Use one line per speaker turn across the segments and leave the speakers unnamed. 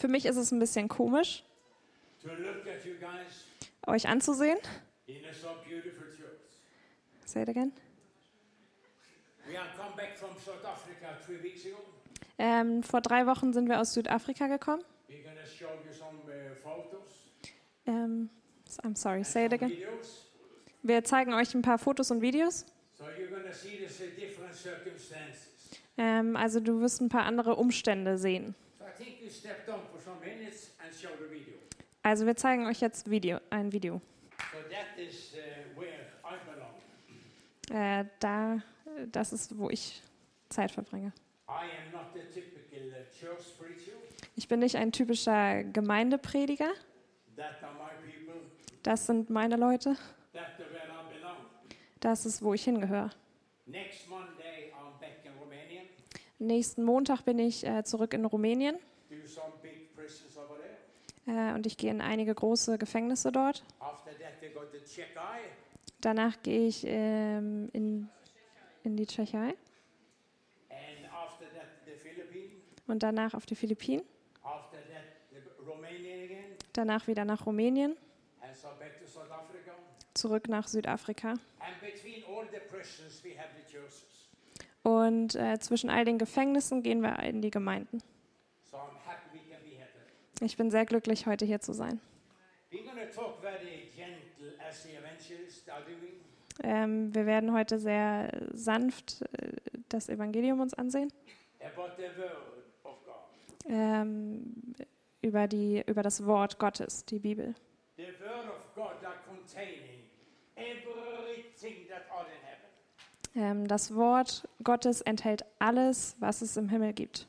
Für mich ist es ein bisschen komisch, euch anzusehen. Say it again. Ähm, vor drei Wochen sind wir aus Südafrika gekommen.
Uh,
Ähm, I'm sorry, say it again. Wir zeigen euch ein paar Fotos und Videos. Ähm, also du wirst ein paar andere Umstände sehen.
So I think we step down for some minutes and show the video.
Also wir zeigen euch jetzt Video, ein Video.
So that is uh, where I belong.
Äh, da, das ist, wo ich Zeit verbringe.
I am not the typical uh.
Ich bin nicht ein typischer Gemeindeprediger. Das sind meine Leute.
That are where I belong.
Das ist, wo ich hingehöre. Nächsten Montag bin ich äh, zurück in Rumänien äh, und ich gehe in einige große Gefängnisse dort. Danach gehe ich ähm, in, in die Tschechei und danach auf die Philippinen. Danach wieder nach Rumänien, zurück nach Südafrika. Und äh, zwischen all den Gefängnissen gehen wir in die Gemeinden.
So I'm happy we can be here today.
Ich bin sehr glücklich, heute hier zu sein. Ähm, wir werden heute sehr sanft äh, das Evangelium uns ansehen, ähm, über, die, über das Wort Gottes, die Bibel. Ähm, das Wort Gottes enthält alles, was es im Himmel gibt.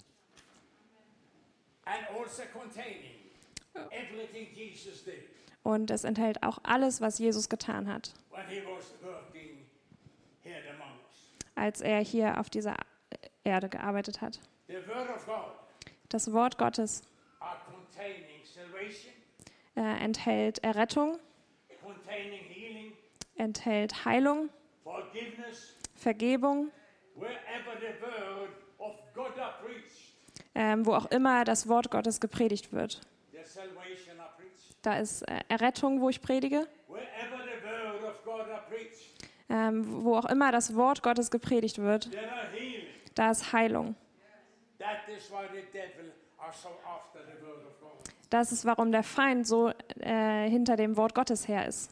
And also containing everything Jesus did
Und es enthält auch alles, was Jesus getan hat, als er hier auf dieser Erde gearbeitet hat. Das Wort Gottes äh, enthält Errettung, enthält Heilung, Vergebung,
wherever the word of God are preached,
ähm, wo auch immer das Wort Gottes gepredigt wird. Da ist äh, Errettung, wo ich predige. Ähm, wo auch immer das Wort Gottes gepredigt wird, da ist Heilung. Das ist, warum der Feind so äh, hinter dem Wort Gottes her ist.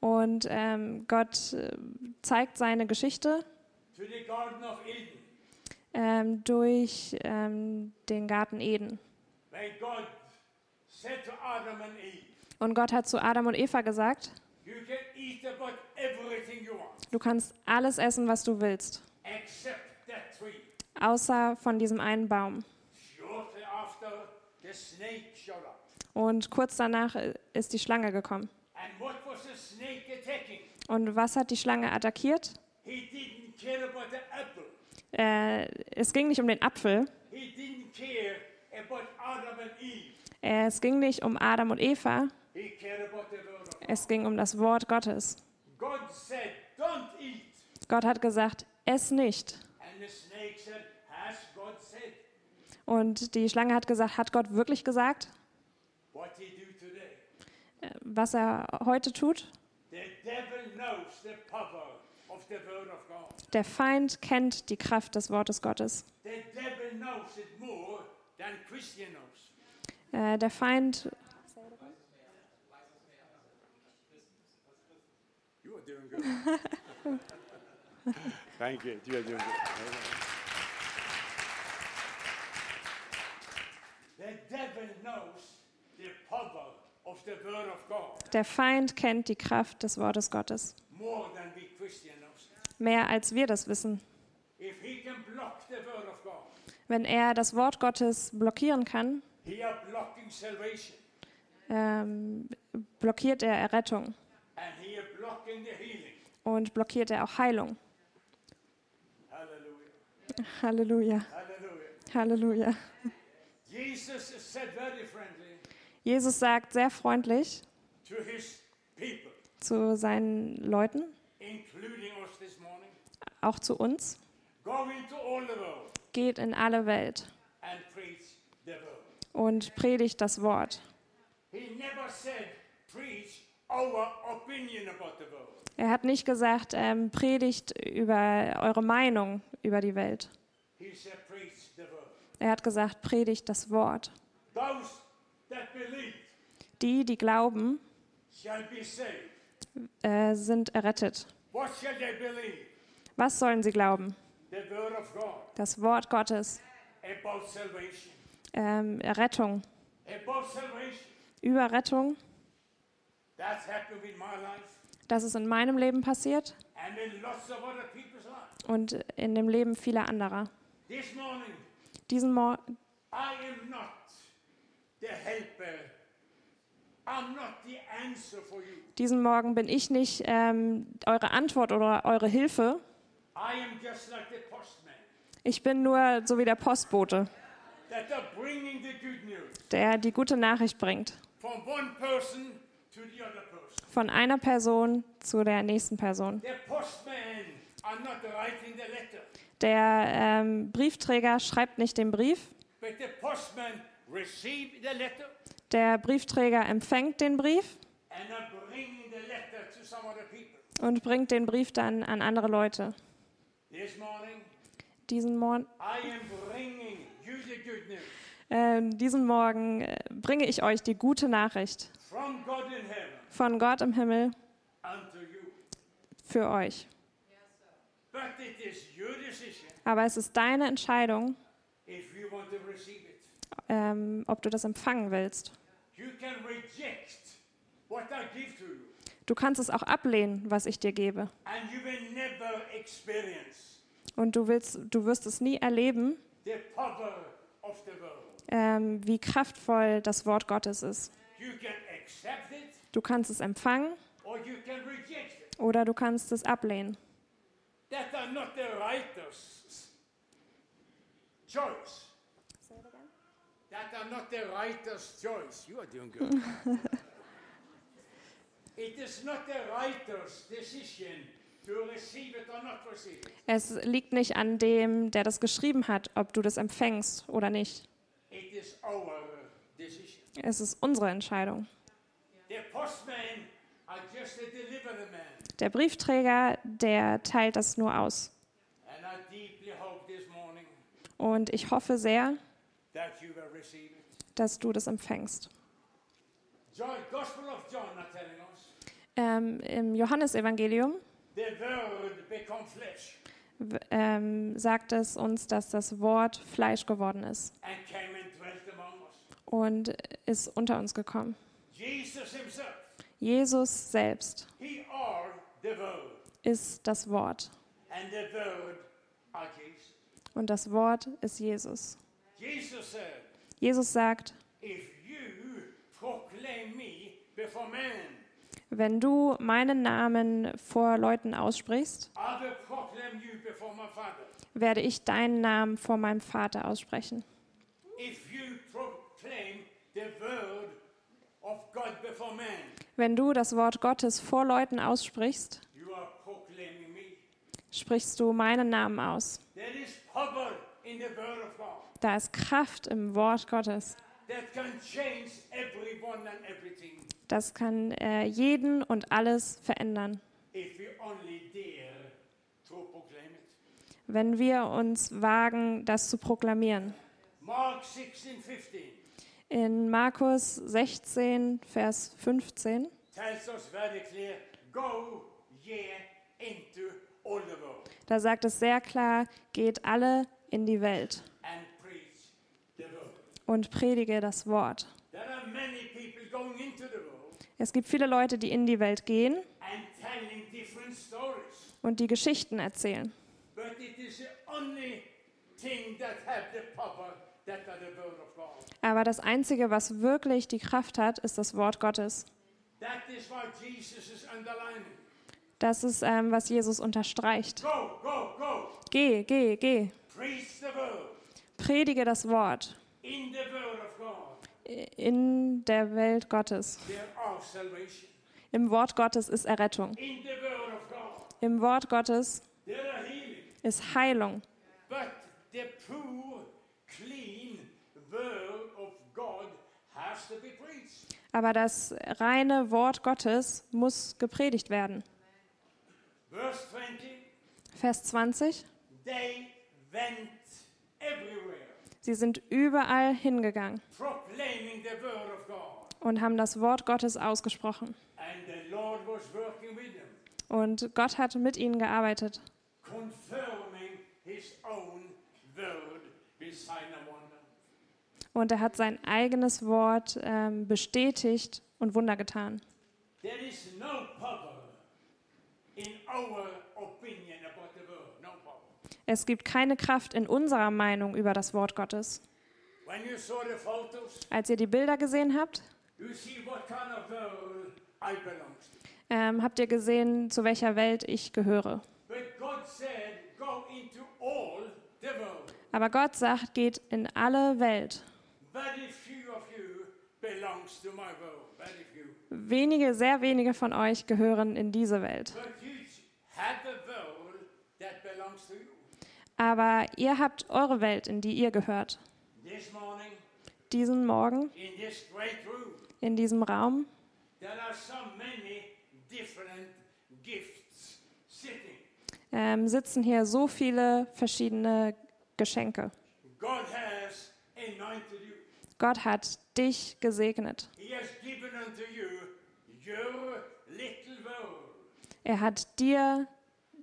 Und ähm, Gott äh, zeigt seine Geschichte
to the Garden of Eden,
ähm, durch ähm, den Garten Eden. Und Gott hat zu Adam und Eva gesagt, du kannst alles essen, was du willst, außer von diesem einen Baum. Und kurz danach äh, ist die Schlange gekommen. Und was hat die Schlange attackiert?
He didn't care about the apple.
Äh, es ging nicht um den Apfel, äh, es ging nicht um Adam und Eva, es ging um das Wort Gottes. Gott hat gesagt, ess nicht. Und die Schlange hat gesagt, hat Gott wirklich gesagt, äh, was er heute tut? Der Feind kennt die Kraft des Wortes Gottes. Äh, der Feind.
Thank you. You are doing good.
Der Feind kennt die Kraft des Wortes Gottes.
more than we.
Mehr als wir das wissen. Wenn er das Wort Gottes blockieren kann, ähm, blockiert er Errettung und blockiert er auch Heilung. Halleluja. Halleluja.
Jesus
sagt sehr freundlich zu seinen Leuten, auch zu uns, geht in alle Welt und predigt das Wort. Er hat nicht gesagt, ähm, predigt über eure Meinung über die Welt. Er hat gesagt, predigt das Wort. Die, die glauben, äh, sind errettet. Was sollen sie glauben? Das Wort Gottes, ähm, Errettung. Über Rettung, das ist in meinem Leben passiert und in dem Leben vieler anderer. Diesen Mor
I am not the helper. I'm not the answer for you.
Diesen Morgen bin ich nicht ähm, eure Antwort oder eure Hilfe. Ich bin nur so wie der Postbote, der die gute Nachricht bringt. Von einer Person zu der nächsten Person. Der ähm, Briefträger schreibt nicht den Brief, der Briefträger empfängt den Brief und bringt den Brief dann an andere Leute. Diesen, Mor ähm, diesen Morgen äh, bringe ich euch die gute Nachricht von Gott im Himmel für euch. Aber es ist deine Entscheidung, ähm, ob du das empfangen willst. Du kannst es auch ablehnen, was ich dir gebe. Und du, willst, du wirst es nie erleben, ähm, wie kraftvoll das Wort Gottes ist. Du kannst es empfangen oder du kannst es ablehnen.
That are not the writer's choice. Are not the writer's choice. You are doing good. it is not the writer's decision to receive it or not receive it.
Es liegt nicht an dem, der das geschrieben hat, ob du das empfängst oder nicht.
It is our decision.
Es ist unsere Entscheidung. Der Briefträger, der teilt das nur aus. Und ich hoffe sehr, dass du das empfängst. Ähm, Im Johannesevangelium ähm, sagt es uns, dass das Wort Fleisch geworden ist und ist unter uns gekommen.
Jesus
selbst ist das Wort und das Wort ist Jesus.
Jesus
sagt, wenn du meinen Namen vor Leuten aussprichst, werde ich deinen Namen vor meinem Vater aussprechen. Wenn du das Wort Gottes vor Leuten aussprichst, sprichst du meinen Namen aus.
There is power in the word of God
Da ist Kraft im Wort Gottes. Das kann äh, jeden und alles verändern, wenn wir uns wagen, das zu proklamieren.
Mark 16, 15
In Markus 16, Vers 15
tells us very clear, go ye into all the world.
Da sagt es sehr klar, geht alle in die Welt
and preach the word.
Und predige das Wort. Es gibt viele Leute, die in die Welt gehen und die Geschichten erzählen. Aber das Einzige, was wirklich die Kraft hat, ist das Wort Gottes. Das ist, ähm, was Jesus unterstreicht. Geh, geh, geh. Predige das Wort
in
der Welt Gottes. Im Wort Gottes ist Errettung. Im Wort Gottes ist Heilung. Aber das reine Wort Gottes muss gepredigt werden.
Verse 20
Vers 20.
They went everywhere,
Sie sind überall hingegangen und haben das Wort Gottes ausgesprochen. Und Gott hat mit ihnen gearbeitet, und er hat sein eigenes Wort ähm, bestätigt und Wunder getan.
There is no power in our opinion about the word. No power.
Es gibt keine Kraft in unserer Meinung über das Wort Gottes. Als ihr die Bilder gesehen habt,
to.
ähm, habt ihr gesehen, zu welcher Welt ich gehöre. Aber Gott sagt, geht in alle Welt. Wenige, sehr wenige von euch gehören in diese Welt.
But you have a world that belongs to you.
Aber ihr habt eure Welt, in die ihr gehört. Diesen Morgen,
in
diesem Raum, ähm, sitzen hier so viele verschiedene Geschenke. Gott hat dich gesegnet. Er hat dir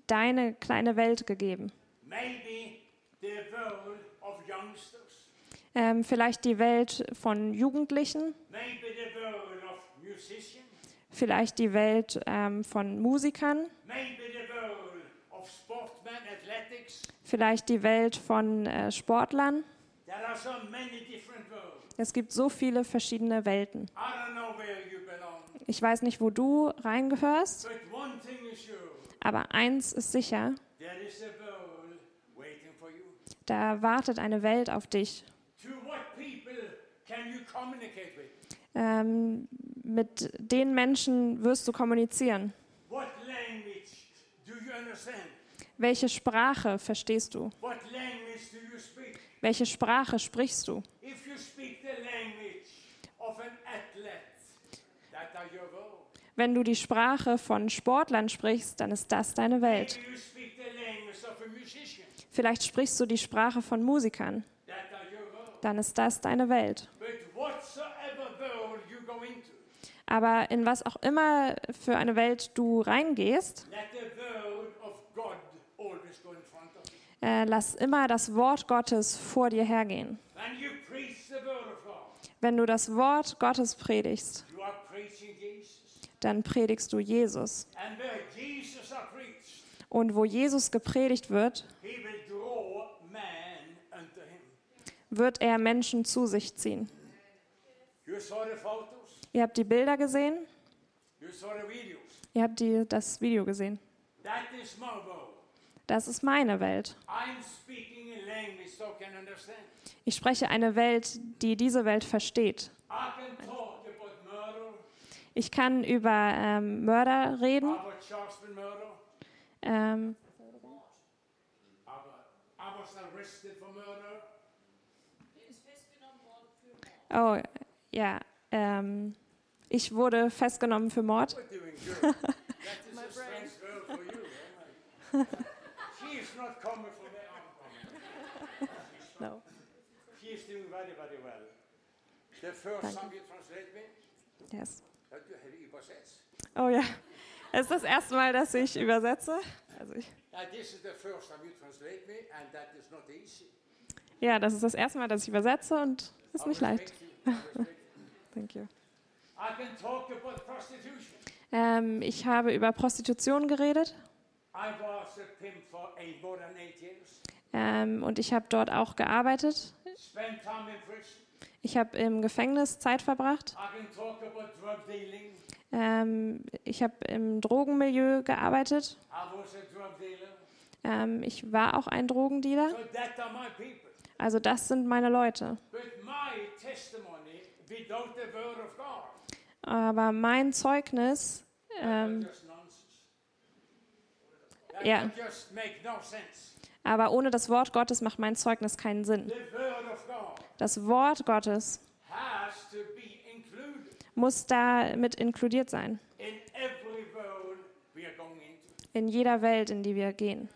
deine kleine Welt gegeben.
Maybe the world of youngsters.
Ähm, vielleicht die Welt von Jugendlichen,
Maybe the world of musicians.
vielleicht die Welt ähm, von Musikern,
Maybe the world of sportsmen, athletics.
vielleicht die Welt von äh, Sportlern.
There are so many different worlds.
Es gibt so viele verschiedene Welten.
I don't know where you belong.
Ich weiß nicht, wo du reingehörst,
But one thing is sure.
aber eins ist sicher,
There is a world waiting for you.
Da wartet eine Welt auf dich. Ähm, mit den Menschen wirst du kommunizieren.
What language do you understand?
Welche Sprache verstehst du?
What language do you speak?
Welche Sprache sprichst du?
If you speak the language of an athlete, that are your world.
Wenn du die Sprache von Sportlern sprichst, dann ist das deine Welt. Vielleicht sprichst du die Sprache von Musikern, dann ist das deine Welt. Aber in was auch immer für eine Welt du reingehst, äh, lass immer das Wort Gottes vor dir hergehen. Wenn du das Wort Gottes predigst, dann predigst du Jesus. Und wo Jesus gepredigt wird, wird er Menschen zu sich ziehen. Ihr habt die Bilder gesehen, ihr habt die, das Video gesehen. Das ist meine Welt. Ich spreche eine Welt, die diese Welt versteht. Ich kann über ähm, Mörder reden. Ähm,
About, I was arrested for murder.
Oh, ja. Ähm, ich wurde festgenommen für Mord. No.
Doing very, very well. The first you translate me,
Yes. Oh ja. Es ist das erste Mal, dass ich übersetze. Also ich, ja, das ist das erste Mal, dass ich übersetze und ist nicht leicht. Thank you. Ähm, ich habe über Prostitution geredet ähm, und ich habe dort auch gearbeitet. Ich habe im Gefängnis Zeit verbracht. Ähm, ich habe im Drogenmilieu gearbeitet. Ähm, ich war auch ein Drogendealer. Also das sind meine Leute. Aber mein Zeugnis, ähm,
sense.
aber ohne das Wort Gottes macht mein Zeugnis keinen Sinn. Das Wort Gottes muss da mit inkludiert sein.
In
jeder Welt, in die wir gehen.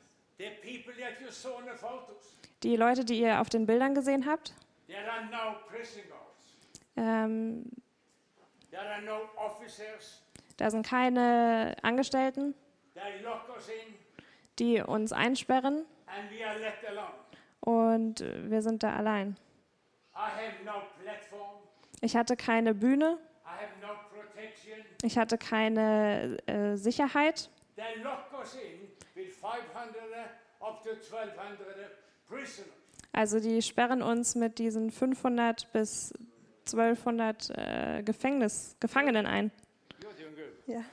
Die Leute, die ihr auf den Bildern gesehen habt,
there are no prison guards.
ähm,
There are no officers.
da sind keine Angestellten,
They lock us in
die uns einsperren
and we are let alone.
und wir sind da allein.
I have no platform.
Ich hatte keine Bühne,
I have no protection.
ich hatte keine äh, Sicherheit.
They lock us in with 500 up to 1200 prisoners.
Also die sperren uns mit diesen 500 bis 1200 äh, Gefängnis Gefangenen ein. Ja.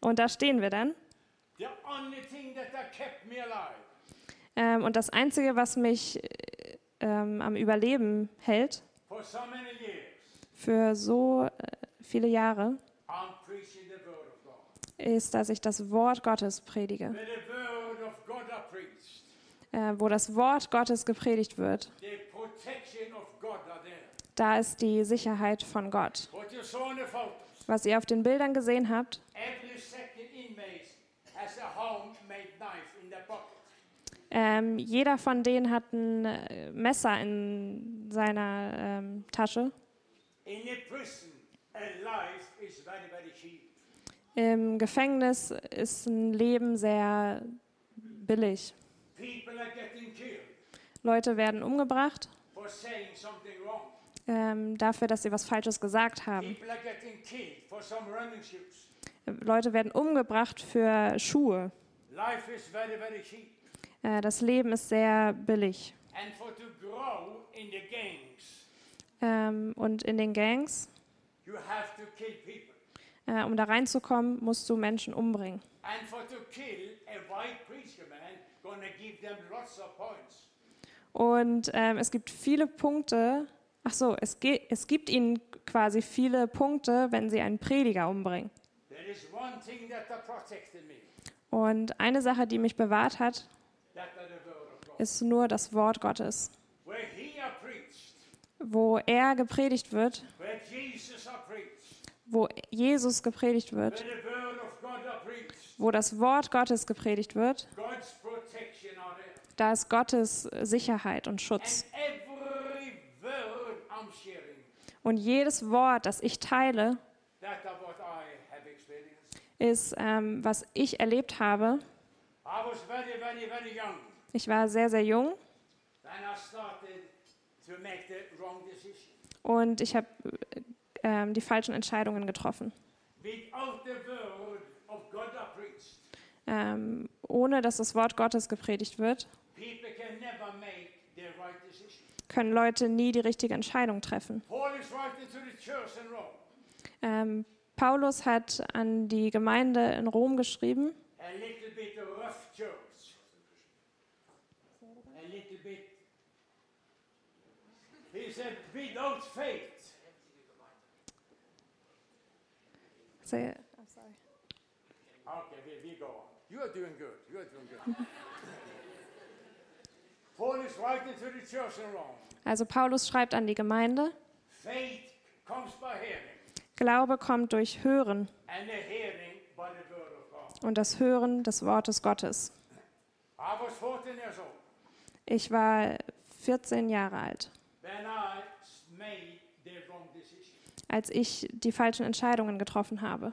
Und da stehen wir dann. Ähm, und das Einzige, was mich äh, ähm, am Überleben hält, für so äh, viele Jahre, ist, dass ich das Wort Gottes predige.
Where the word of God are preached,
Äh, wo das Wort Gottes gepredigt wird, da ist die Sicherheit von Gott. Was ihr auf den Bildern gesehen habt, ähm, jeder von denen hat ein äh, Messer in seiner ähm, Tasche.
In a prison, a life is very, very cheap.
Im Gefängnis ist ein Leben sehr billig. Leute werden umgebracht ähm, dafür, dass sie was Falsches gesagt haben. Leute werden umgebracht für Schuhe. Äh, das Leben ist sehr billig. Ähm, und in den Gangs, äh, um da reinzukommen, musst du Menschen umbringen.
And for to kill
Und ähm, es gibt viele Punkte. Ach so, es, ge- es gibt ihnen quasi viele Punkte, wenn sie einen Prediger umbringen. Und eine Sache, die mich bewahrt hat, ist nur das Wort Gottes. Wo er gepredigt wird, wo Jesus gepredigt wird,
the word of God are preached,
wo das Wort Gottes gepredigt wird, da ist Gottes Sicherheit und Schutz. Und jedes Wort, das ich teile, ist, ähm, was ich erlebt habe. Ich war sehr, sehr jung und ich habe ähm, die falschen Entscheidungen getroffen.
Without the word of God are preached,
Ähm, ohne dass das Wort Gottes gepredigt wird, können Leute nie die richtige Entscheidung treffen. Ähm, Paulus hat an die Gemeinde in Rom geschrieben,
A little bit of rough church. A little bit. He said, without faith.
Say-
Okay, we, we go on. You are doing good. You are doing good. Paul is writing to the church in Rome.
also Paulus schreibt an die Gemeinde,
Faith comes by hearing,
Glaube kommt durch Hören
and the hearing by the word of God.
und das Hören des Wortes Gottes.
I was 14 years old
Ich war 14 Jahre alt,
when I s- made the wrong decision.
als ich die falschen Entscheidungen getroffen habe.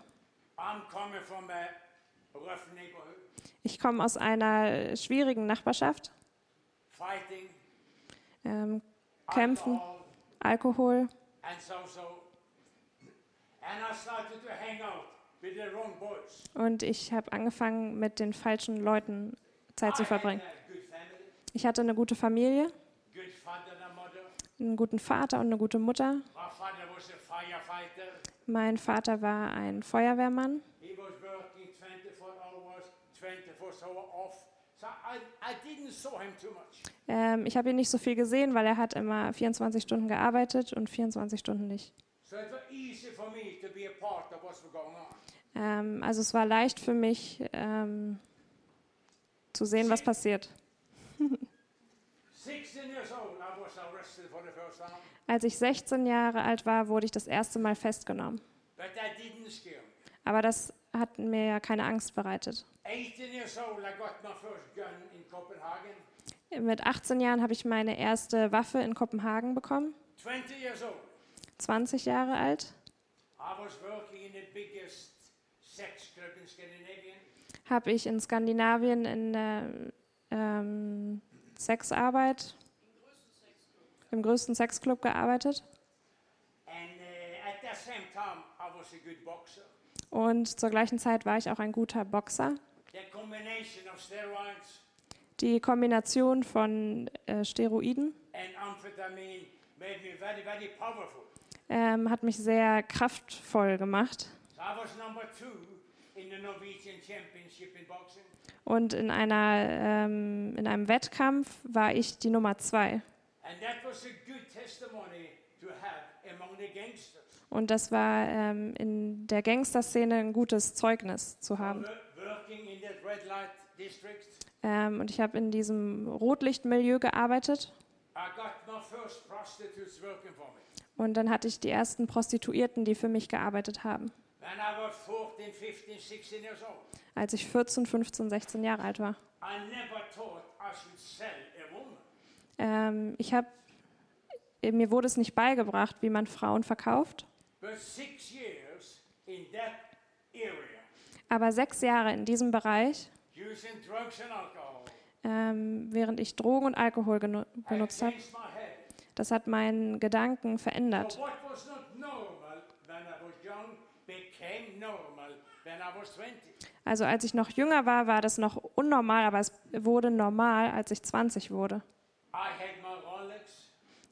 Ich komme aus einer schwierigen Nachbarschaft,
fighting,
ähm, Kämpfen, Alkohol
and so so. And I started to hang out with the wrong boys.
und ich habe angefangen, mit den falschen Leuten Zeit zu verbringen. Ich hatte eine gute Familie, einen guten Vater und eine gute Mutter. Mein Vater war ein Feuerwehrmann.
He was working 24 hours, 24 so off. So I, I didn't saw him too much.
Ähm, ich habe ihn nicht so viel gesehen, weil er hat immer 24 Stunden gearbeitet und 24 Stunden nicht. Ähm, also es war leicht für mich ähm, zu sehen, was passiert.
16 years old, I was arrested for the first time.
Als ich 16 Jahre alt war, wurde ich das erste Mal festgenommen. Aber das hat mir ja keine Angst bereitet.
18 years old, I got my first gun in Copenhagen.
Mit 18 Jahren habe ich meine erste Waffe in Kopenhagen bekommen.
20 years old,
20 Jahre alt
I was working in the biggest sex club in Scandinavia.
habe ich in Skandinavien in der ähm, Sexarbeit, im größten Sexclub gearbeitet.
And uh, at that same time, I was a good boxer.
Und zur gleichen Zeit war ich auch ein guter Boxer. Die Kombination von äh, Steroiden
very, very
ähm, hat mich sehr kraftvoll gemacht.
So in in.
Und in, einer, ähm, in einem Wettkampf war ich die Nummer zwei.
And that was a good testimony to have among the gangsters.
Und das war ähm, in der Gangsterszene ein gutes Zeugnis zu haben. Ähm, und ich habe in diesem Rotlichtmilieu gearbeitet. Und dann hatte ich die ersten Prostituierten, die für mich gearbeitet haben,
When I was 14, 15, 16 years old,
als ich 14, 15, 16 Jahre alt war. Ähm, ich habe, mir wurde es nicht beigebracht, wie man Frauen verkauft.
But six years in that area,
Aber sechs Jahre in diesem Bereich, ähm, während ich Drogen und Alkohol benutzt habe, das hat meinen Gedanken verändert.
So what was not normal when I was young became normal when I was 20.
Also als ich noch jünger war, war das noch unnormal, aber es wurde normal, als ich 20 wurde.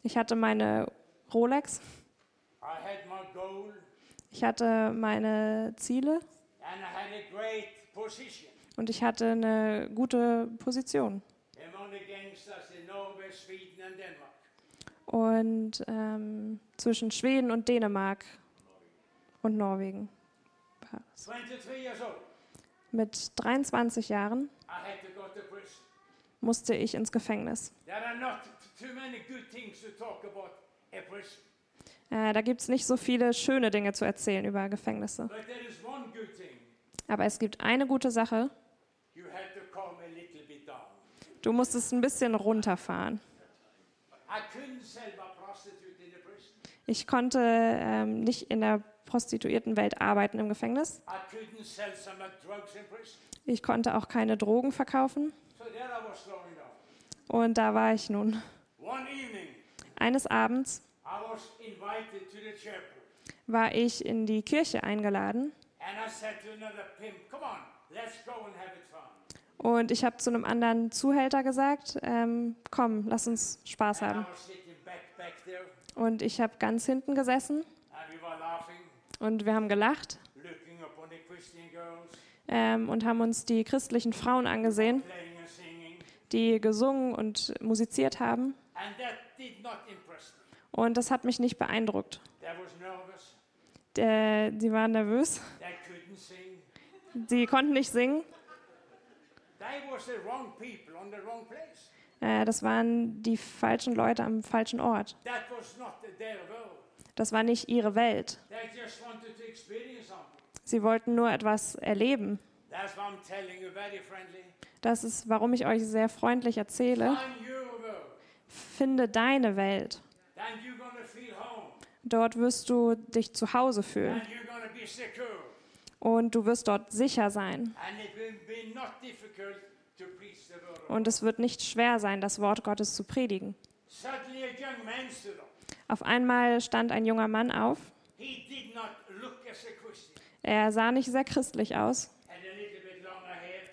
Ich hatte meine Rolex, ich hatte meine Ziele
and I had a great position
und ich hatte eine gute Position. Und ähm, zwischen Schweden und Dänemark und Norwegen. war es.
23 years old,
Mit 23 Jahren musste ich ins Gefängnis.
There are not too many good things to talk about a prison,
Äh, da gibt es nicht so viele schöne Dinge zu erzählen über Gefängnisse. Aber es gibt eine gute Sache. Du musstest ein bisschen runterfahren. Ich konnte ähm, nicht in der Prostituiertenwelt arbeiten im Gefängnis. Ich konnte auch keine Drogen verkaufen. Und da war ich nun. Eines Abends War ich in die Kirche eingeladen. Und ich habe zu einem anderen Zuhälter gesagt, ähm, komm, lass uns Spaß haben. Und ich habe ganz hinten gesessen. Und wir haben gelacht. ähm, und haben uns die christlichen Frauen angesehen, die gesungen und musiziert haben.
and that did not.
Und das hat mich nicht beeindruckt. Äh, sie waren nervös, sie konnten nicht singen. Äh, das waren die falschen Leute am falschen Ort. Das war nicht ihre Welt. Sie wollten nur etwas erleben. Das ist, warum ich euch sehr freundlich erzähle. Finde deine Welt. Dort wirst du dich zu Hause fühlen. Und du wirst dort sicher sein. Und es wird nicht schwer sein, das Wort Gottes zu predigen. Auf einmal stand ein junger Mann auf. Er sah nicht sehr christlich aus.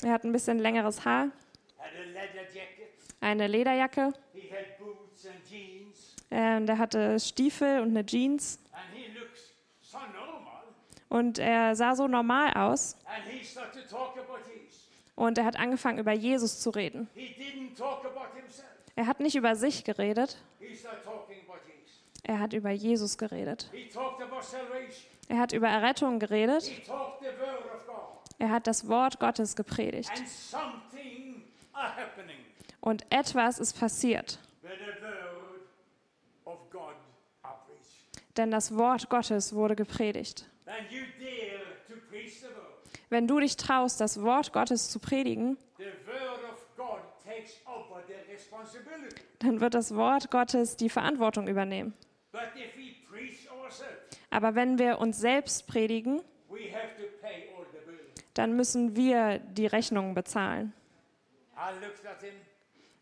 Er hat ein bisschen längeres Haar, eine Lederjacke,
He had boots and jeans.
Äh, und er hatte Stiefel und eine Jeans.
And he looks so normal.
Und er sah so normal aus. Und er hat angefangen, über Jesus zu reden.
He didn't talk about himself.
Er hat nicht über sich geredet, er hat über Jesus geredet. Er hat über Errettung geredet, er hat das Wort Gottes gepredigt. Und etwas ist passiert,
where the word of God
denn das Wort Gottes wurde gepredigt. Wenn du dich traust, das Wort Gottes zu predigen, dann wird das Wort Gottes die Verantwortung übernehmen. Aber wenn wir uns selbst predigen, dann müssen wir die Rechnungen bezahlen.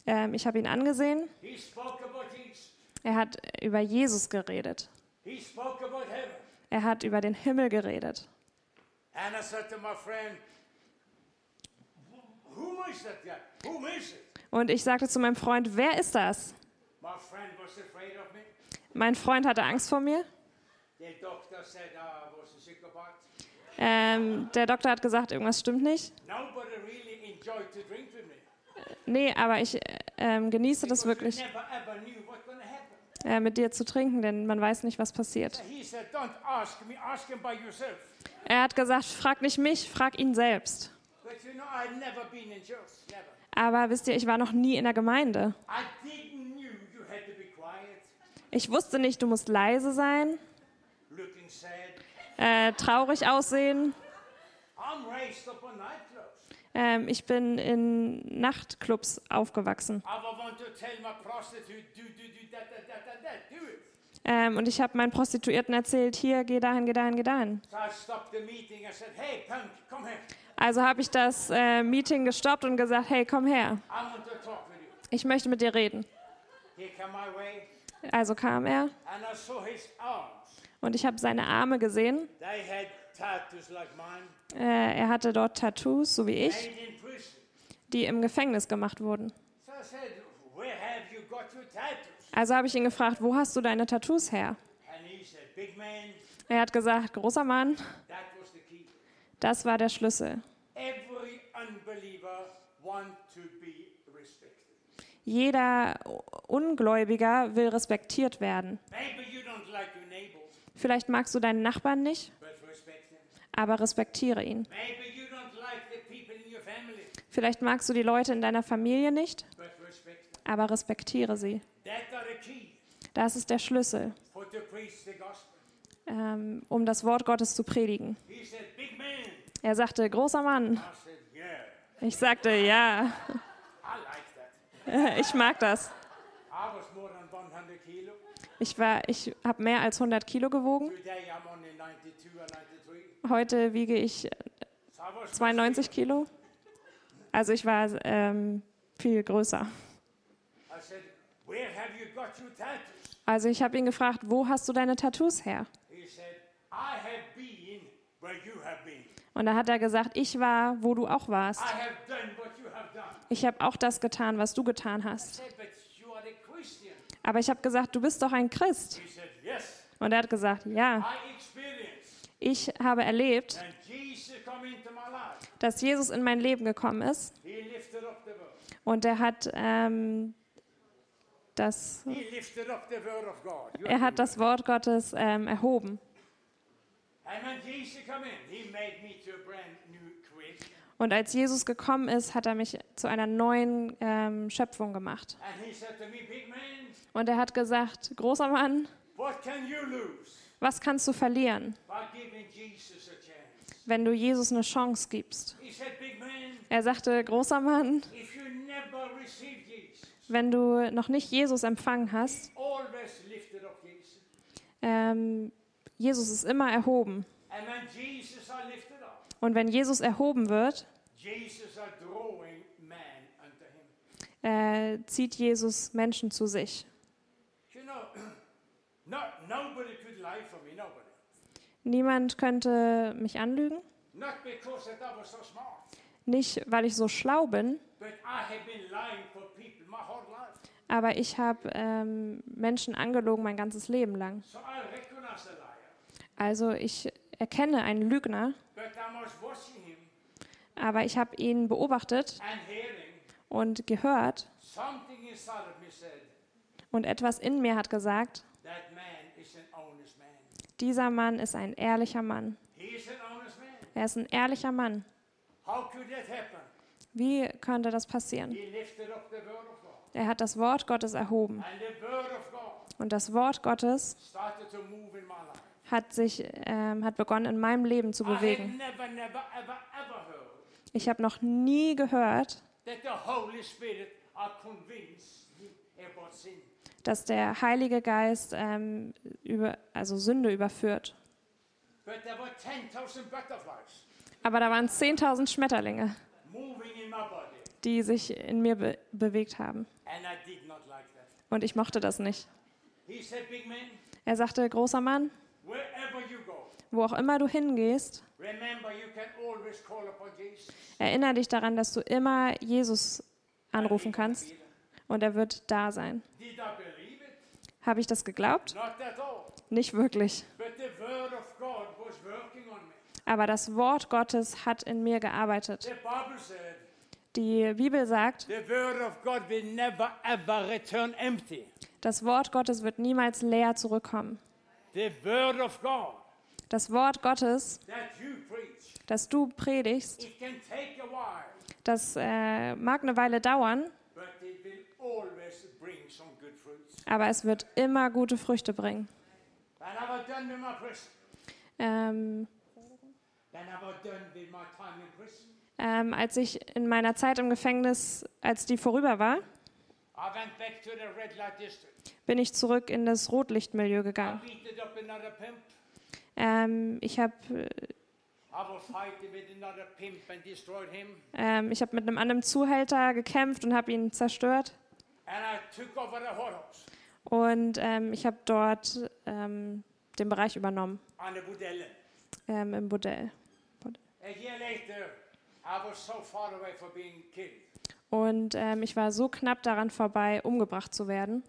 Ähm, ich habe ihn angesehen. Er hat über Jesus geredet. Er hat über den Himmel geredet.
And I said to my friend, "Wh- Whom is that guy? Whom is it?
Und ich sagte zu meinem Freund, wer ist das? Mein Freund hatte Angst vor mir. Ähm, der Doktor hat gesagt, irgendwas stimmt nicht. Nee, aber ich ähm, genieße das wirklich, äh, mit dir zu trinken, denn man weiß nicht, was passiert. Er hat gesagt, frag nicht mich, frag ihn selbst. Aber wisst ihr, ich war noch nie in der Gemeinde. Ich wusste nicht, du musst leise sein, äh, traurig aussehen. Ähm, ich bin in Nachtclubs aufgewachsen. Ähm, und ich habe meinen Prostituierten erzählt, hier, geh dahin, geh dahin, geh dahin.
Said, Hey, punk.
Also habe ich das äh, Meeting gestoppt und gesagt, hey, komm her, ich möchte mit dir reden. Also kam er und ich habe seine Arme gesehen.
Like
Äh, er hatte dort Tattoos, so wie ich, die im Gefängnis gemacht wurden. Also habe ich ihn gefragt, wo hast du deine Tattoos her? Er hat gesagt, großer Mann, das war der Schlüssel. Jeder Ungläubiger will respektiert werden. Vielleicht magst du deinen Nachbarn nicht. Aber respektiere ihn. Vielleicht magst du die Leute in deiner Familie nicht, aber respektiere sie. Das ist der Schlüssel, ähm, um das Wort Gottes zu predigen. Er sagte, großer Mann. Ich sagte, ja, ich mag das.
I was more than 100 kilo.
Ich, war- ich habe mehr als 100 Kilo gewogen. Heute wiege ich
So I was
92 Kilo. Also ich war ähm, viel größer. Also ich habe ihn gefragt, wo hast du deine Tattoos her? Und da hat er gesagt, ich war, wo du auch warst. Ich habe auch das getan, was du getan hast. Aber ich habe gesagt, du bist doch ein Christ. Und er hat gesagt, ja. Ich habe erlebt, dass Jesus in mein Leben gekommen ist. Und er hat ähm, das, er hat das Wort Gottes ähm, erhoben. Und als Jesus gekommen ist, hat er mich zu einer neuen ähm, Schöpfung gemacht. Und er hat gesagt, großer Mann, was kannst du verlieren, wenn du Jesus eine Chance gibst? Er sagte, großer Mann, wenn du noch nicht Jesus empfangen hast, ähm, Jesus ist immer erhoben. Und wenn Jesus erhoben wird, äh, zieht Jesus Menschen zu sich.
You know, no, nobody could lie for me, nobody.
Niemand könnte mich anlügen. Nicht, weil ich so schlau bin, aber ich habe ähm, Menschen angelogen mein ganzes Leben lang. Also ich erkenne einen Lügner, aber ich habe ihn beobachtet und gehört. und etwas in mir hat gesagt,
that man is an honest man.
Dieser Mann ist ein ehrlicher Mann. Er ist ein ehrlicher Mann. Wie könnte das passieren? Er hat das Wort Gottes erhoben und das Wort Gottes hat sich ähm, hat begonnen in meinem Leben zu bewegen. Ich habe noch nie gehört,
that the Holy Spirit are convinced.
Dass der Heilige Geist ähm, über, also Sünde überführt.
But there were 10,000 butterflies
Aber da waren 10.000 Schmetterlinge, die sich in mir be bewegt haben. Und ich mochte das nicht. Er sagte, großer Mann, wo auch immer du hingehst, erinnere dich daran, dass du immer Jesus anrufen kannst und er wird da sein.
Did I believe it?
Habe ich das geglaubt? Nicht wirklich. Aber das Wort Gottes hat in mir gearbeitet. Die Bibel sagt, das Wort Gottes wird niemals leer zurückkommen. Das Wort Gottes, das du predigst, das äh, mag eine Weile dauern, aber es wird immer gute Früchte bringen. Ähm, ähm, als ich in meiner Zeit im Gefängnis, als die vorüber war, bin ich zurück in das Rotlichtmilieu gegangen. Ähm, ich habe
him.
ähm, ich hab mit einem anderen Zuhälter gekämpft und habe ihn zerstört. Und ähm, ich habe dort ähm, den Bereich übernommen ähm, im Bordell. Und ähm, ich war so knapp daran vorbei, umgebracht zu werden.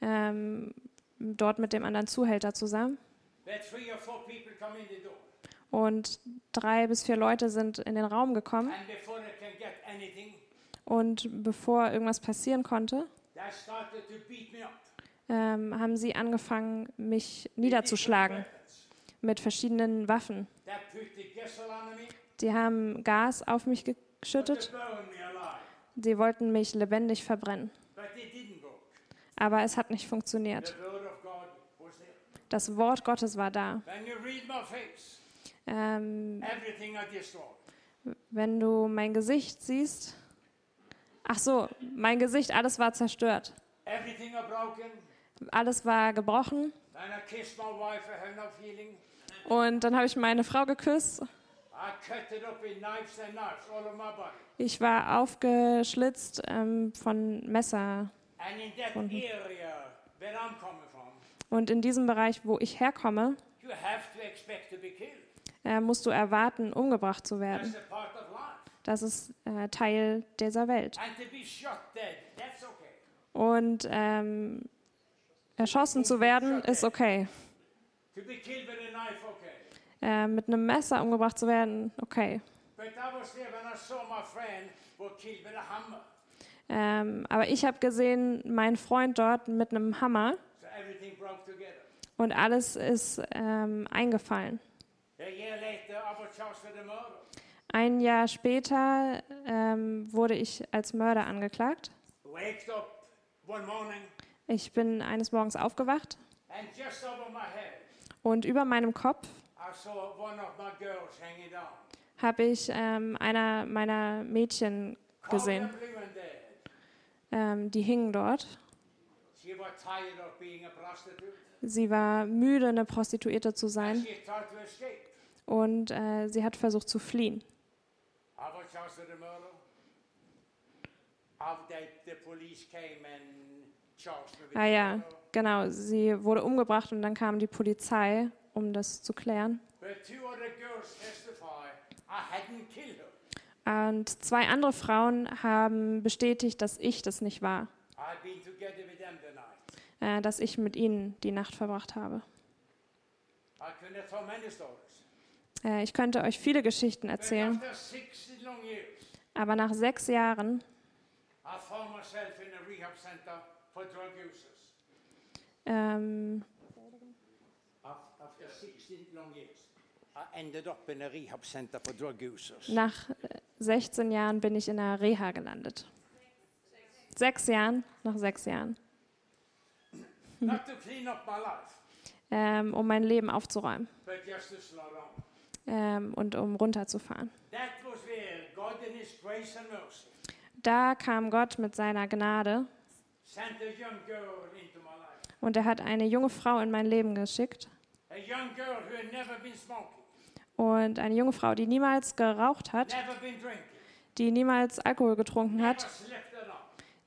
Ähm, dort mit dem anderen Zuhälter zusammen. Und drei bis vier Leute sind in den Raum gekommen.
And before they can get anything,
Und bevor irgendwas passieren konnte, ähm, haben sie angefangen, mich niederzuschlagen mit verschiedenen Waffen. Sie haben Gas auf mich geschüttet. Sie wollten mich lebendig verbrennen. Aber es hat nicht funktioniert. Das Wort Gottes war da. Ähm, wenn du mein Gesicht siehst, ach so, mein Gesicht, alles war zerstört. Alles war gebrochen. Und dann habe ich meine Frau geküsst. Ich war aufgeschlitzt ähm, von Messer. Und in diesem Bereich, wo ich herkomme, äh, musst du erwarten, umgebracht zu werden. Das ist äh, Teil dieser Welt. Und ähm, erschossen zu werden, ist okay.
A.
Äh, mit einem Messer umgebracht zu werden, okay.
A.
Ähm, aber ich habe gesehen, mein Freund dort mit einem Hammer und alles ist ähm, eingefallen.
A year later, I was charged with the murder.
Ein Jahr später ähm, wurde ich als Mörder angeklagt. Ich bin eines Morgens aufgewacht und über meinem Kopf habe ich ähm, einer meiner Mädchen gesehen. Ähm, die hingen dort. Sie war müde, eine Prostituierte zu sein und äh, sie hat versucht zu fliehen.
And charged me with
Ah
the
ja,
murder.
genau. Sie wurde umgebracht und dann kam die Polizei, um das zu klären. Und zwei andere Frauen haben bestätigt, dass ich das nicht war,
the
äh, dass ich mit ihnen die Nacht verbracht habe. Äh, ich könnte euch viele Geschichten
But
erzählen,
after 16 long years,
aber nach sechs Jahren ähm,
After 16 long years, I ended up in a rehab center for drug users.
Nach äh, 16 Jahren bin ich in einer Reha gelandet. Sechs Jahren, nach sechs Jahren. Ähm, um mein Leben aufzuräumen ähm, und um runterzufahren.
That
Da kam Gott mit seiner Gnade und er hat eine junge Frau in mein Leben geschickt. Und eine junge Frau, die niemals geraucht hat, die niemals Alkohol getrunken hat,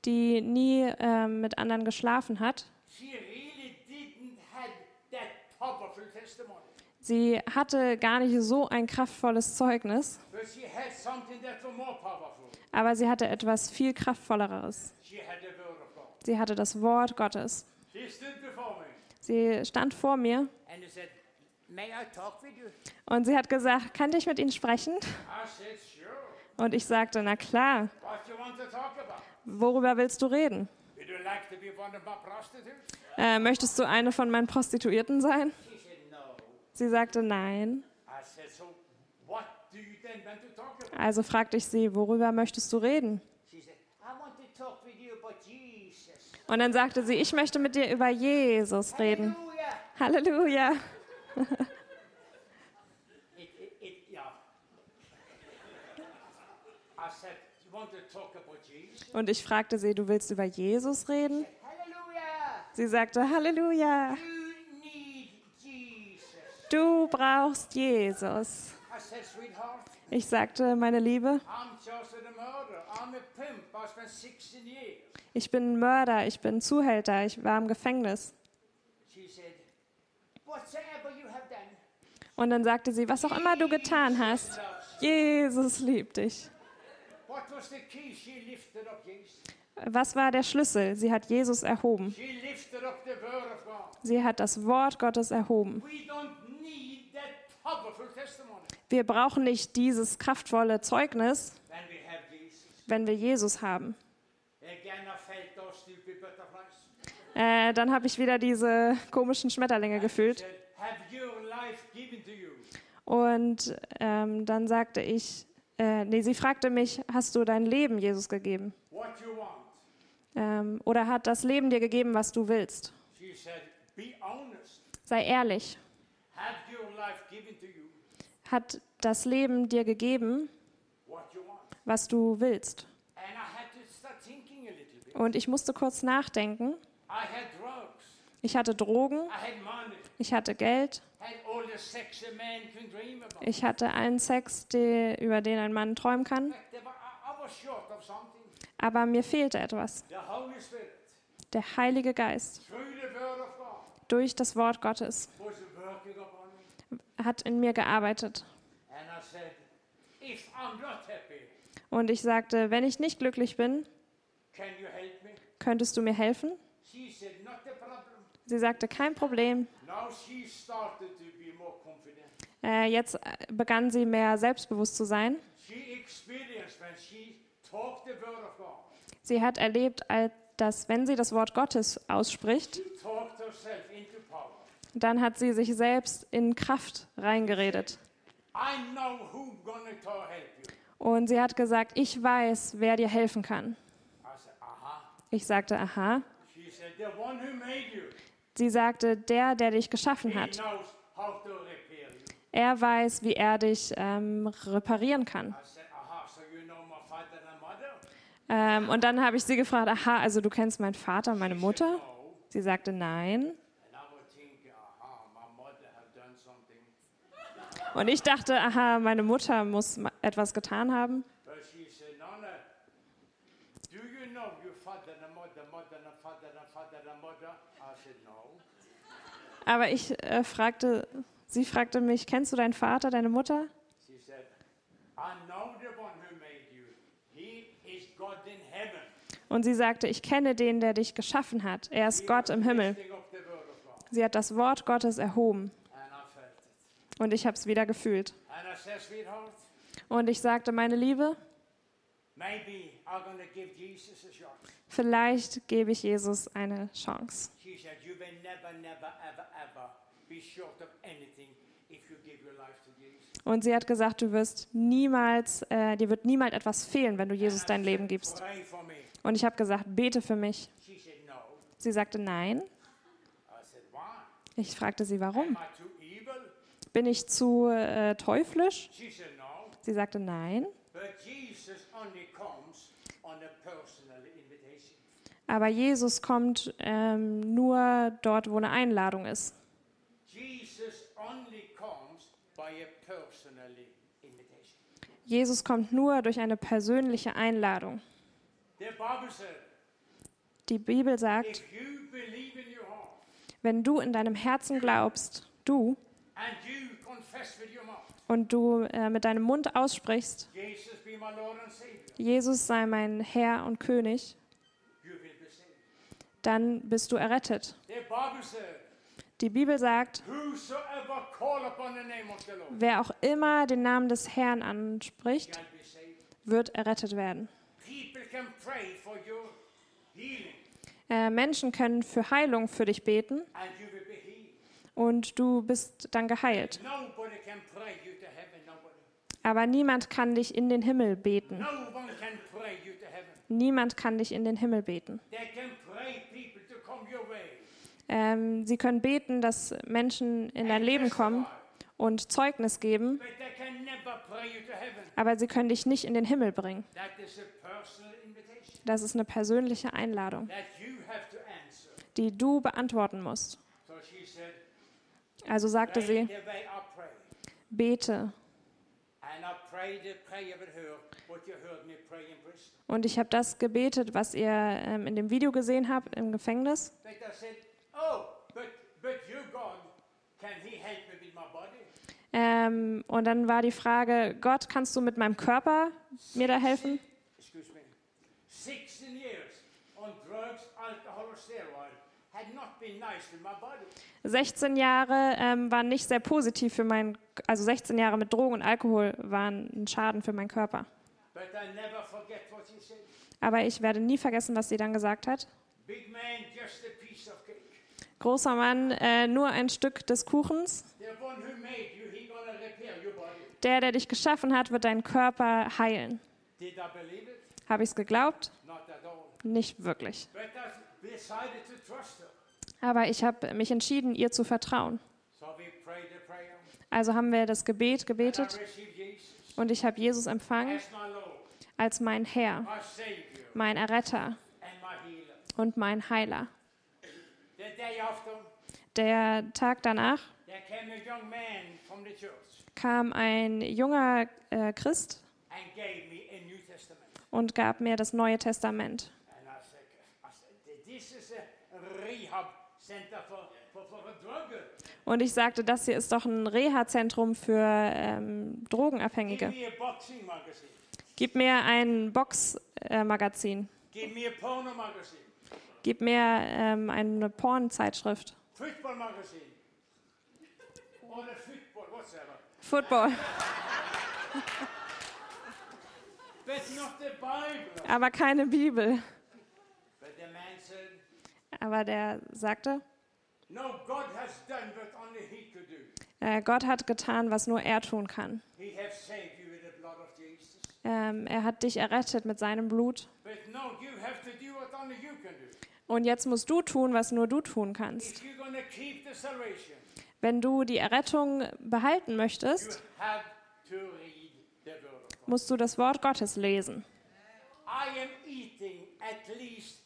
die nie ähm, mit anderen geschlafen hat.
She really didn't have that powerful testimony,
Sie hatte gar nicht so ein kraftvolles Zeugnis, aber sie hatte etwas viel kraftvolleres. Sie hatte das Wort Gottes. Sie stand vor mir
and she said, May I talk with you?
und sie hat gesagt, kann ich mit Ihnen sprechen?
I said, Sure.
Und ich sagte, na klar, worüber willst du reden?
Would you like to be one of my prostitutes?
Äh, möchtest du eine von meinen Prostituierten sein? Sie sagte nein. Also fragte ich sie, worüber möchtest du reden? Und dann sagte sie, ich möchte mit dir über Jesus reden. Halleluja. Und ich fragte sie, du willst über Jesus reden? Sie sagte, Halleluja. Du brauchst Jesus. Ich sagte, meine Liebe,
I'm just a murderer. I'm a pimp. I spent 16 years.
ich bin Mörder, ich bin Zuhälter, ich war im Gefängnis. Und dann sagte sie, was auch immer du getan hast, Jesus liebt dich.
was
war der Schlüssel? Sie hat Jesus erhoben. Sie hat das Wort Gottes erhoben.
We don't need that powerful testimony
Wir brauchen nicht dieses kraftvolle Zeugnis, wenn wir Jesus haben. Äh, dann habe ich wieder diese komischen Schmetterlinge gefühlt. Und ähm, dann sagte ich, äh, nee, sie fragte mich, hast du dein Leben Jesus gegeben? Ähm, oder hat das Leben dir gegeben, was du willst? Sei ehrlich. Hat das Leben dir gegeben, was du willst? Und ich musste kurz nachdenken. Ich hatte Drogen, ich hatte Geld, ich hatte allen Sex, über den ein Mann träumen kann. Aber mir fehlte etwas. Der Heilige Geist durch das Wort Gottes
was working upon me.
Hat in mir gearbeitet. Und ich sagte, wenn ich nicht glücklich bin, könntest du mir helfen? Sie sagte, kein Problem. Äh, jetzt äh, begann sie mehr selbstbewusst zu sein. Sie hat erlebt, dass wenn sie das Wort Gottes ausspricht,
She talked herself into power.
Dann hat sie sich selbst in Kraft reingeredet. Und sie hat gesagt, ich weiß, wer dir helfen kann. Ich sagte, aha. Sie sagte, der, der dich geschaffen hat, er weiß, wie er dich ähm, reparieren kann. Ähm, und dann habe ich sie gefragt, aha, also du kennst meinen Vater, meine Mutter? Sie sagte, nein.
And I would think, aha, my mother have done something.
Und ich dachte, aha, meine Mutter muss etwas getan haben. Aber ich äh, fragte, sie fragte mich, kennst du deinen Vater, deine Mutter? Und sie sagte, ich kenne den, der dich geschaffen hat. Er ist Gott im Himmel. Sie hat das Wort Gottes erhoben.
And I felt it.
Und ich habe es wieder gefühlt. Und ich sagte, meine Liebe, vielleicht gebe ich Jesus eine Chance. Und sie hat gesagt, du wirst niemals, äh, dir wird niemals etwas fehlen, wenn du Jesus dein Leben gibst. Und ich habe gesagt, bete für mich. Sie sagte, nein. Ich fragte sie, warum?
Am I too evil?
Bin ich zu äh, teuflisch? Sie sagte, nein. Aber Jesus kommt ähm, nur dort, wo eine Einladung ist.
Jesus
kommt nur durch eine persönliche Einladung. Die Bibel sagt, wenn du in deinem Herzen glaubst, du, und du äh, mit deinem Mund aussprichst,
Jesus
sei mein Herr und König, dann bist du errettet. Die Bibel sagt, wer auch immer den Namen des Herrn anspricht, wird errettet werden. Äh, Menschen können für Heilung für dich beten.
And you will be healed.
Und du bist dann geheilt. Aber niemand kann dich in den Himmel beten. Niemand kann dich in den Himmel beten. Ähm, sie können beten, dass Menschen in dein Leben kommen und Zeugnis geben, aber sie können dich nicht in den Himmel bringen. Das ist eine persönliche Einladung, die du beantworten musst.
So she said,
Also sagte sie, bete. Und ich habe das gebetet, was ihr ähm, in dem Video gesehen habt im Gefängnis.
Oh?
Ähm, und dann war die Frage, Gott, kannst du mit meinem Körper mir da helfen?
Excuse me. 16 years on drugs, alcohol or steroid had not been nice with my body.
16 Jahre ähm, waren nicht sehr positiv für meinen, also 16 Jahre mit Drogen und Alkohol waren ein Schaden für meinen Körper. Aber ich werde nie vergessen, was sie dann gesagt hat. Großer Mann, äh, nur ein Stück des Kuchens. Der, der dich geschaffen hat, wird deinen Körper heilen. Habe ich es geglaubt? Nicht wirklich. Aber ich habe mich entschieden, ihr zu vertrauen. Also haben wir das Gebet gebetet und ich habe Jesus empfangen als mein Herr, mein Erretter und mein Heiler. Der Tag danach kam ein junger äh, Christ und gab mir das Neue Testament. Und ich sagte, das hier ist doch ein Reha-Zentrum für ähm, Drogenabhängige. Gib mir ein Box-Magazin.
Magazine.
Gib mir ähm, eine Pornzeitschrift.
Football football.
Aber keine Bibel.
But the man said,
Aber der sagte,
No,
äh, Gott hat getan, was nur er tun kann. Ähm, er hat dich errettet mit seinem Blut.
No.
Und jetzt musst du tun, was nur du tun kannst. Wenn du die Errettung behalten möchtest, musst du das Wort Gottes lesen.
I am eating at least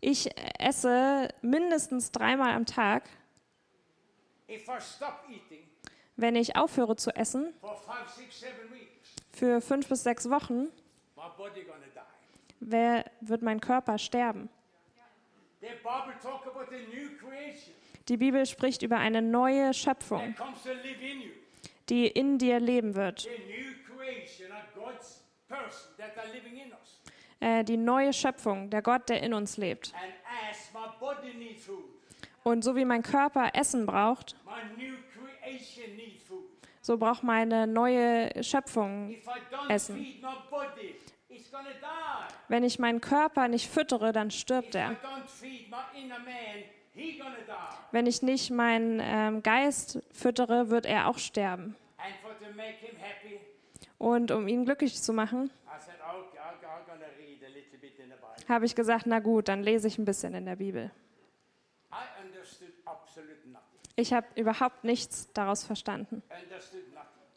Ich esse mindestens dreimal am Tag. Wenn ich aufhöre zu essen, für fünf bis sechs Wochen, wer, wird mein Körper sterben. Die Bibel spricht über eine neue Schöpfung, die in dir leben wird. Äh, die neue Schöpfung, der Gott, der in uns lebt. Und so wie mein Körper Essen braucht, so braucht meine neue Schöpfung Essen. Wenn ich meinen Körper nicht füttere, dann stirbt er. Wenn ich nicht meinen ähm, Geist füttere, wird er auch sterben. Und um ihn glücklich zu machen,
I said, okay, I'm I'm gonna read a little bit in the Bible.
Habe ich gesagt, na gut, dann lese ich ein bisschen in der Bibel. Ich habe überhaupt nichts daraus verstanden.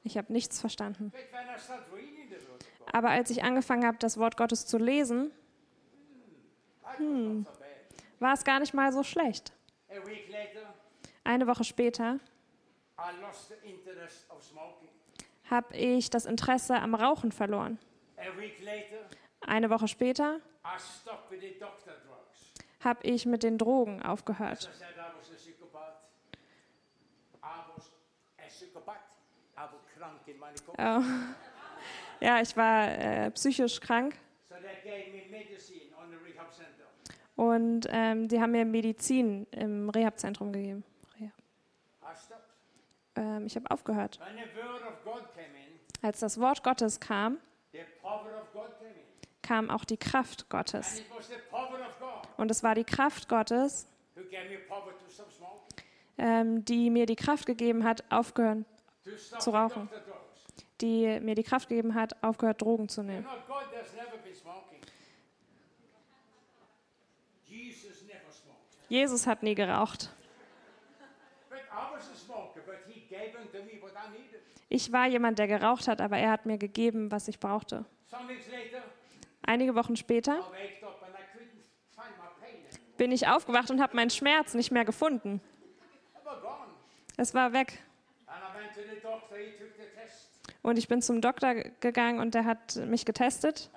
Ich habe nichts verstanden. Aber als ich angefangen habe, das Wort Gottes zu lesen,
bad.
war es gar nicht mal so schlecht. Eine Woche später habe ich das Interesse am Rauchen verloren. Eine Woche später Habe ich mit den Drogen aufgehört. Oh. Ja, ich war äh, psychisch krank und ähm, die haben mir Medizin im Rehabzentrum gegeben. Rehab. Ähm, ich habe aufgehört. Als das Wort Gottes kam, kam auch die Kraft Gottes. Und es war die Kraft Gottes, ähm, die mir die Kraft gegeben hat, aufgehört, Zu rauchen. die mir die Kraft gegeben hat, aufgehört, Drogen zu nehmen.
Jesus
hat nie geraucht. Ich war jemand, der geraucht hat, aber er hat mir gegeben, was ich brauchte. Einige Wochen später bin ich aufgewacht und habe meinen Schmerz nicht mehr gefunden. Es war weg. Und ich bin zum Doktor gegangen und der hat mich getestet.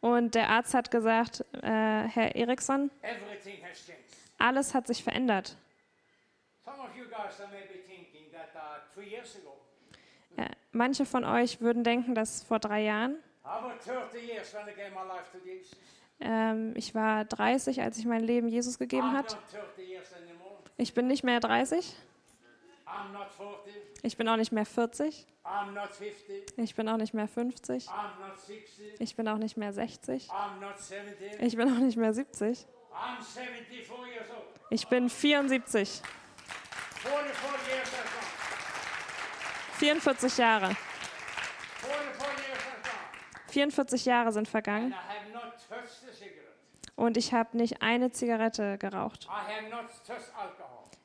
Und der Arzt hat gesagt, äh, Herr Eriksson, alles hat sich verändert.
Uh,
Äh, manche von euch würden denken, dass vor drei Jahren,
I was 30 years when I gave my life to Jesus.
ähm, ich war 30, als ich mein Leben Jesus gegeben hat.
not 30 years anymore.
Ich bin nicht mehr 30,
I'm not 40.
ich bin auch nicht mehr 40,
I'm not 50.
ich bin auch nicht mehr 50,
I'm not 60.
ich bin auch nicht mehr 60,
I'm not 70.
ich bin auch nicht mehr 70,
I'm 74 years old.
ich bin 74,
44 years has gone.
44 Jahre.
44
Jahre sind vergangen und ich habe nicht eine Zigarette geraucht.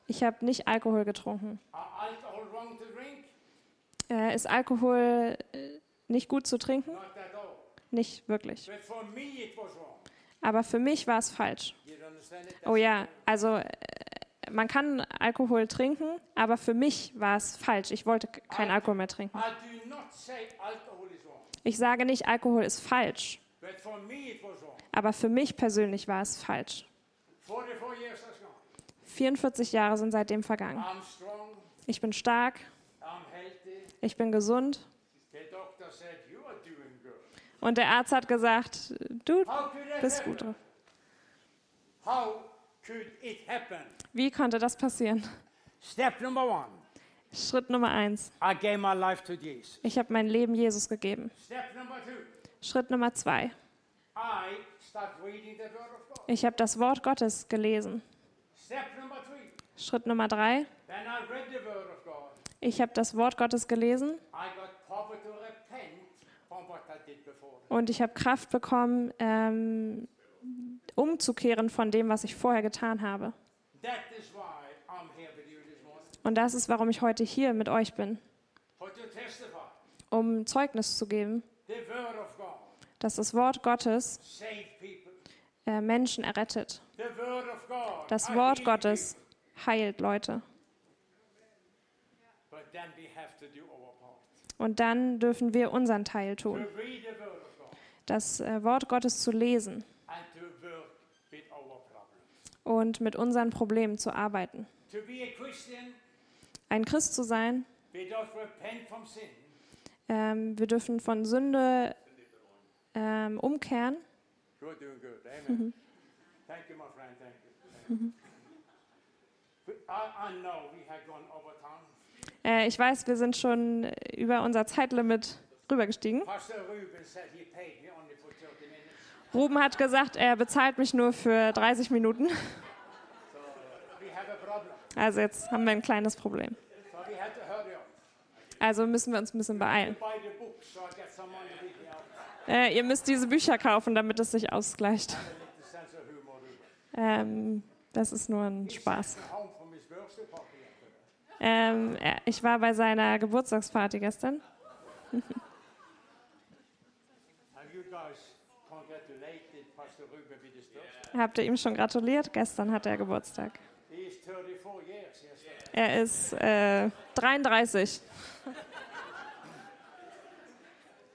Ich habe nicht Alkohol getrunken. Äh, ist Alkohol äh, nicht gut zu trinken? Nicht wirklich. Aber für mich war es falsch. Oh ja, also äh, man kann Alkohol trinken, aber für mich war es falsch. Ich wollte keinen Alkohol mehr trinken. Ich sage nicht, Alkohol ist falsch, aber für mich persönlich war es falsch.
44 years has gone.
44 Jahre sind seitdem vergangen. Ich bin stark, ich bin gesund und der Arzt hat gesagt, du bist gut? Wie konnte das passieren?
Step number one.
Schritt Nummer eins. Ich habe mein Leben Jesus gegeben. Schritt Nummer zwei. Ich habe das Wort Gottes gelesen. Schritt Nummer drei. Ich habe das Wort Gottes gelesen und ich habe Kraft bekommen, ähm, umzukehren von dem, was ich vorher getan habe.
That is why I'm here with you this morning.
Und das ist, warum ich heute hier mit euch bin, um Zeugnis zu geben, dass das Wort Gottes äh, Menschen errettet. Das Wort Gottes heilt Leute. Und dann dürfen wir unseren Teil tun, das äh, Wort Gottes zu lesen. und mit unseren Problemen zu arbeiten.
To be a Christian
Ein Christ zu sein, ähm, wir dürfen von Sünde ähm, umkehren. Äh, ich weiß, wir sind schon über unser Zeitlimit rübergestiegen.
Pastor Ruben said he paid me only for 30 minutes.
Ruben hat gesagt, er bezahlt mich nur für 30 Minuten.
So we have a problem.
Also jetzt haben wir ein kleines Problem. Also müssen wir uns ein bisschen beeilen. Äh, ihr müsst diese Bücher kaufen, damit es sich ausgleicht. Ähm, das ist nur ein Spaß. Ähm, er- ich war bei seiner Geburtstagsparty gestern. Habt ihr ihm schon gratuliert? Gestern hat er Geburtstag. Er ist äh, 33.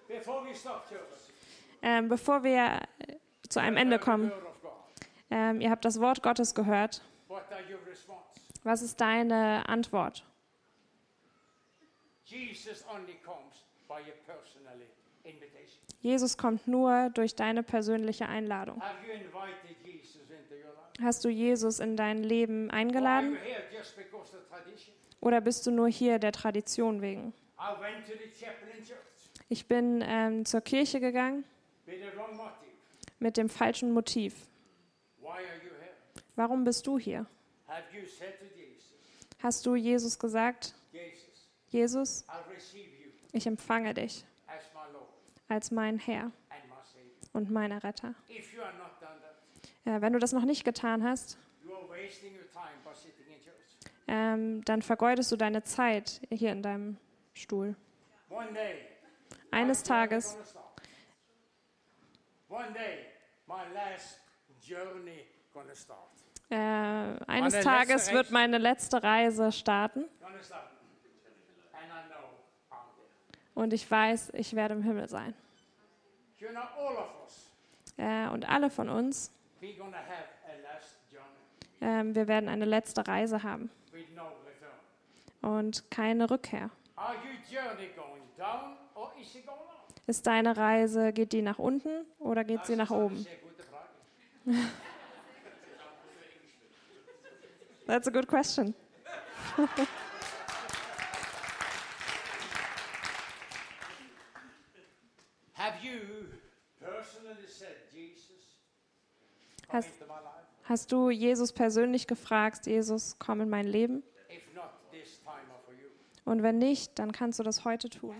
Before we stop, church,
Ähm, bevor wir zu einem Ende kommen, ähm, ihr habt das Wort Gottes gehört. Was ist deine Antwort?
Jesus
kommt nur durch deine persönliche Einladung. Hast du Jesus in dein Leben eingeladen oder bist du nur hier der Tradition wegen? Ich bin ähm, zur Kirche gegangen mit dem falschen Motiv. Warum bist du hier? Hast du Jesus gesagt,
Jesus,
ich empfange dich als mein Herr und mein Retter? Ja, wenn du das noch nicht getan hast,
you are wasting your time by sitting in church.
Ähm, dann vergeudest du deine Zeit hier in deinem Stuhl.
One day,
Eines Tages,
gonna start. One day, my last journey gonna start.
äh, eines Tages wird meine letzte Reise starten und ich weiß, ich werde im Himmel sein. Äh, und alle von uns, ähm, wir werden eine letzte Reise haben. Und keine Rückkehr. Ist deine Reise, geht die nach unten oder geht sie nach
Das ist eine
oben?
sehr gute Frage.
That's a good question.
Have you personally said, Jesus, come
Has-
into my life?
Hast du Jesus persönlich gefragt, Jesus, komm in mein Leben?
If not, this time or for you.
Und wenn nicht, dann kannst du das heute tun.